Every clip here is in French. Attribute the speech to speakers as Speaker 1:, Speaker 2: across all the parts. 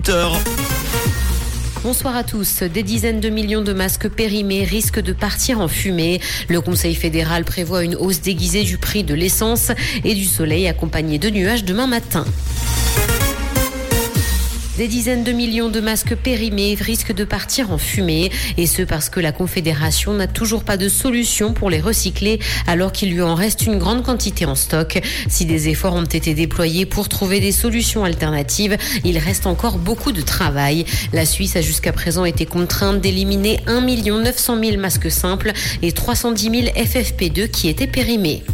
Speaker 1: 8h.
Speaker 2: Bonsoir à tous. Des dizaines de millions de masques périmés risquent de partir en fumée. Le Conseil fédéral prévoit une hausse déguisée du prix de l'essence et du soleil accompagné de nuages demain matin. Des dizaines de millions de masques périmés risquent de partir en fumée, et ce parce que la Confédération n'a toujours pas de solution pour les recycler, alors qu'il lui en reste une grande quantité en stock. Si des efforts ont été déployés pour trouver des solutions alternatives, il reste encore beaucoup de travail. La Suisse a jusqu'à présent été contrainte d'éliminer 1 900 000 masques simples et 310 000 FFP2 qui étaient périmés.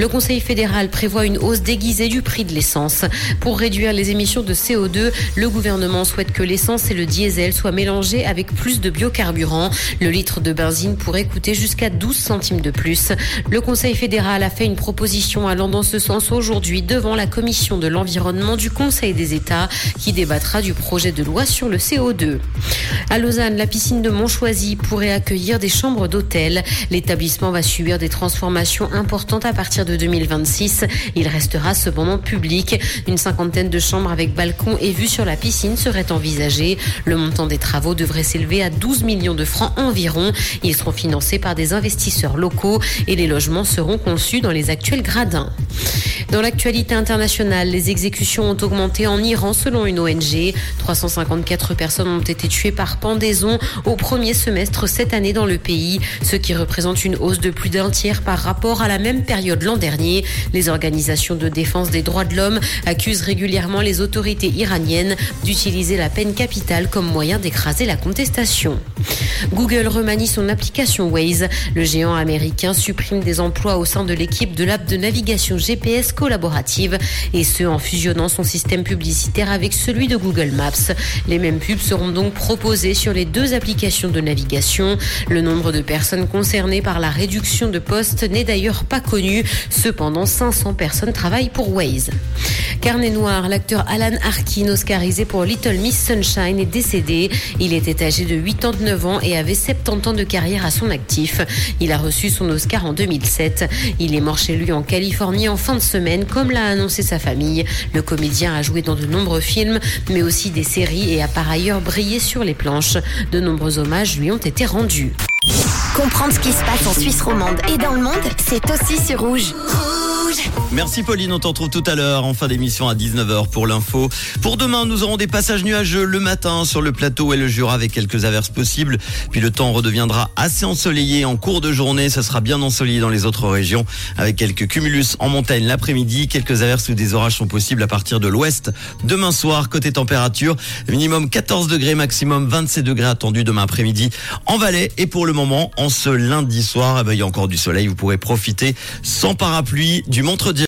Speaker 2: Le Conseil fédéral prévoit une hausse déguisée du prix de l'essence. Pour réduire les émissions de CO2, le gouvernement souhaite que l'essence et le diesel soient mélangés avec plus de biocarburants. Le litre de benzine pourrait coûter jusqu'à 12 centimes de plus. Le Conseil fédéral a fait une proposition allant dans ce sens aujourd'hui devant la Commission de l'environnement du Conseil des États qui débattra du projet de loi sur le CO2. À Lausanne, la piscine de Montchoisy pourrait accueillir des chambres d'hôtel. L'établissement va subir des transformations importantes à partir de 2026. Il restera cependant public. Une cinquantaine de chambres avec balcon et vue sur la piscine seraient envisagées. Le montant des travaux devrait s'élever à 12 millions de francs environ. Ils seront financés par des investisseurs locaux et les logements seront conçus dans les actuels gradins. Dans l'actualité internationale, les exécutions ont augmenté en Iran selon une ONG. 354 personnes ont été tuées par pendaison au premier semestre cette année dans le pays, ce qui représente une hausse de plus d'un tiers par rapport à la même période l'an dernier. Les organisations de défense des droits de l'homme accusent régulièrement les autorités iraniennes d'utiliser la peine capitale comme moyen d'écraser la contestation. Google remanie son application Waze. Le géant américain supprime des emplois au sein de l'équipe de l'app de navigation GPS collaborative et ce en fusionnant son système publicitaire avec celui de Google Maps. Les mêmes pubs seront donc proposées sur les deux applications de navigation. Le nombre de personnes concernées par la réduction de postes n'est d'ailleurs pas connu. Cependant, 500 personnes travaillent pour Waze. Carnet noir, l'acteur Alan Arkin, oscarisé pour Little Miss Sunshine, est décédé. Il était âgé de 89 ans et avait 70 ans de carrière à son actif. Il a reçu son Oscar en 2007. Il est mort chez lui en Californie en fin de semaine, comme l'a annoncé sa famille. Le comédien a joué dans de nombreux films, mais aussi des séries et a par ailleurs brillé sur les planches. De nombreux hommages lui ont été rendus.
Speaker 3: Comprendre ce qui se passe en Suisse romande et dans le monde, c'est aussi sur Rouge.
Speaker 1: Merci Pauline, on t'en retrouve tout à l'heure en fin d'émission à 19h pour l'info. Pour demain, nous aurons des passages nuageux le matin sur le plateau et le Jura avec quelques averses possibles. Puis le temps redeviendra assez ensoleillé en cours de journée. Ça sera bien ensoleillé dans les autres régions avec quelques cumulus en montagne l'après-midi. Quelques averses ou des orages sont possibles à partir de l'ouest. Demain soir, côté température, minimum 14 degrés, maximum 27 degrés attendus demain après-midi en Valais. Et pour le moment, en ce lundi soir, il y a encore du soleil. Vous pourrez profiter sans parapluie du montre